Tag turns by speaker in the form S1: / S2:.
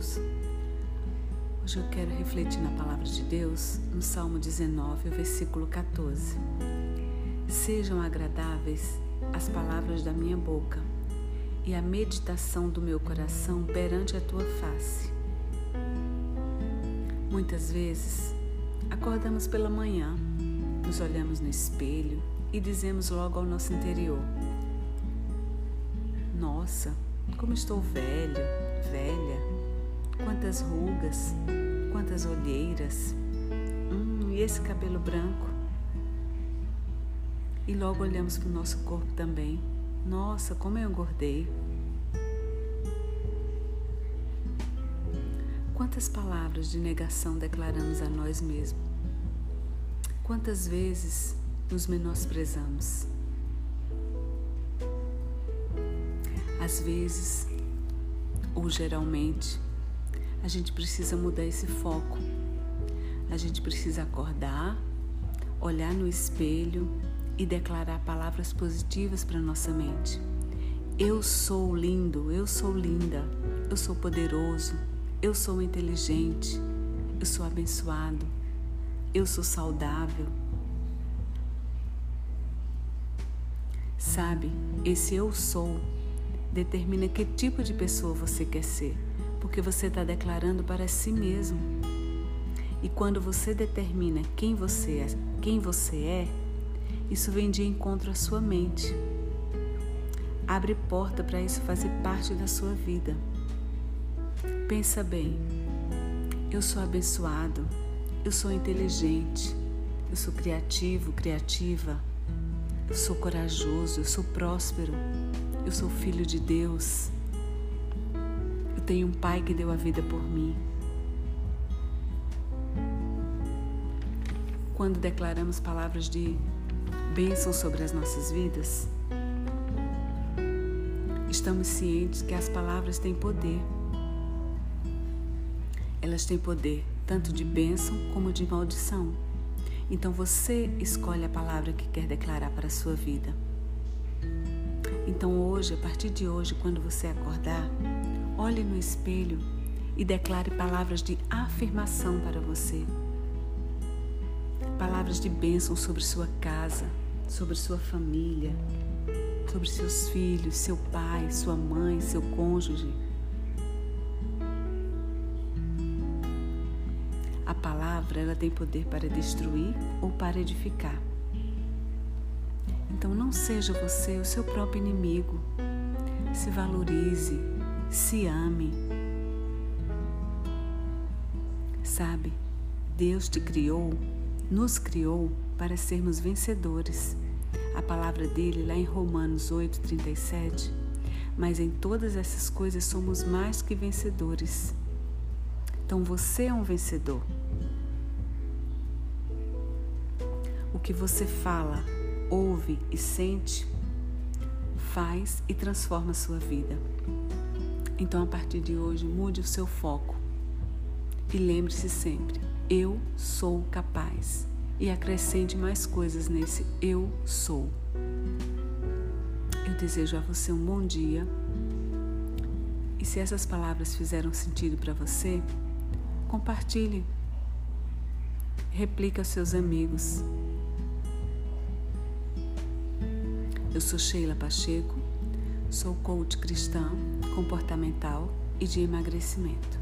S1: Hoje eu quero refletir na palavra de Deus no Salmo 19, versículo 14. Sejam agradáveis as palavras da minha boca e a meditação do meu coração perante a tua face. Muitas vezes acordamos pela manhã, nos olhamos no espelho e dizemos logo ao nosso interior: Nossa, como estou velho, velha Quantas rugas, quantas olheiras. Hum, e esse cabelo branco? E logo olhamos para o nosso corpo também. Nossa, como eu engordei. Quantas palavras de negação declaramos a nós mesmos? Quantas vezes nos menosprezamos? Às vezes, ou geralmente, a gente precisa mudar esse foco. A gente precisa acordar, olhar no espelho e declarar palavras positivas para nossa mente. Eu sou lindo, eu sou linda, eu sou poderoso, eu sou inteligente, eu sou abençoado, eu sou saudável. Sabe, esse eu sou determina que tipo de pessoa você quer ser porque você está declarando para si mesmo. E quando você determina quem você é, quem você é, isso vem de encontro à sua mente. Abre porta para isso fazer parte da sua vida. Pensa bem. Eu sou abençoado, eu sou inteligente, eu sou criativo, criativa, eu sou corajoso, eu sou próspero, eu sou filho de Deus tenho um Pai que deu a vida por mim. Quando declaramos palavras de bênção sobre as nossas vidas, estamos cientes que as palavras têm poder. Elas têm poder tanto de bênção como de maldição. Então você escolhe a palavra que quer declarar para a sua vida. Então hoje, a partir de hoje, quando você acordar, Olhe no espelho e declare palavras de afirmação para você. Palavras de bênção sobre sua casa, sobre sua família, sobre seus filhos, seu pai, sua mãe, seu cônjuge. A palavra ela tem poder para destruir ou para edificar. Então não seja você o seu próprio inimigo. Se valorize, se ame. Sabe, Deus te criou, nos criou para sermos vencedores. A palavra dele lá em Romanos 8:37, mas em todas essas coisas somos mais que vencedores. Então você é um vencedor. O que você fala, ouve e sente faz e transforma a sua vida. Então, a partir de hoje, mude o seu foco e lembre-se sempre: eu sou capaz. E acrescente mais coisas nesse eu sou. Eu desejo a você um bom dia. E se essas palavras fizeram sentido para você, compartilhe. Replique aos seus amigos. Eu sou Sheila Pacheco Sou coach cristã, comportamental e de emagrecimento.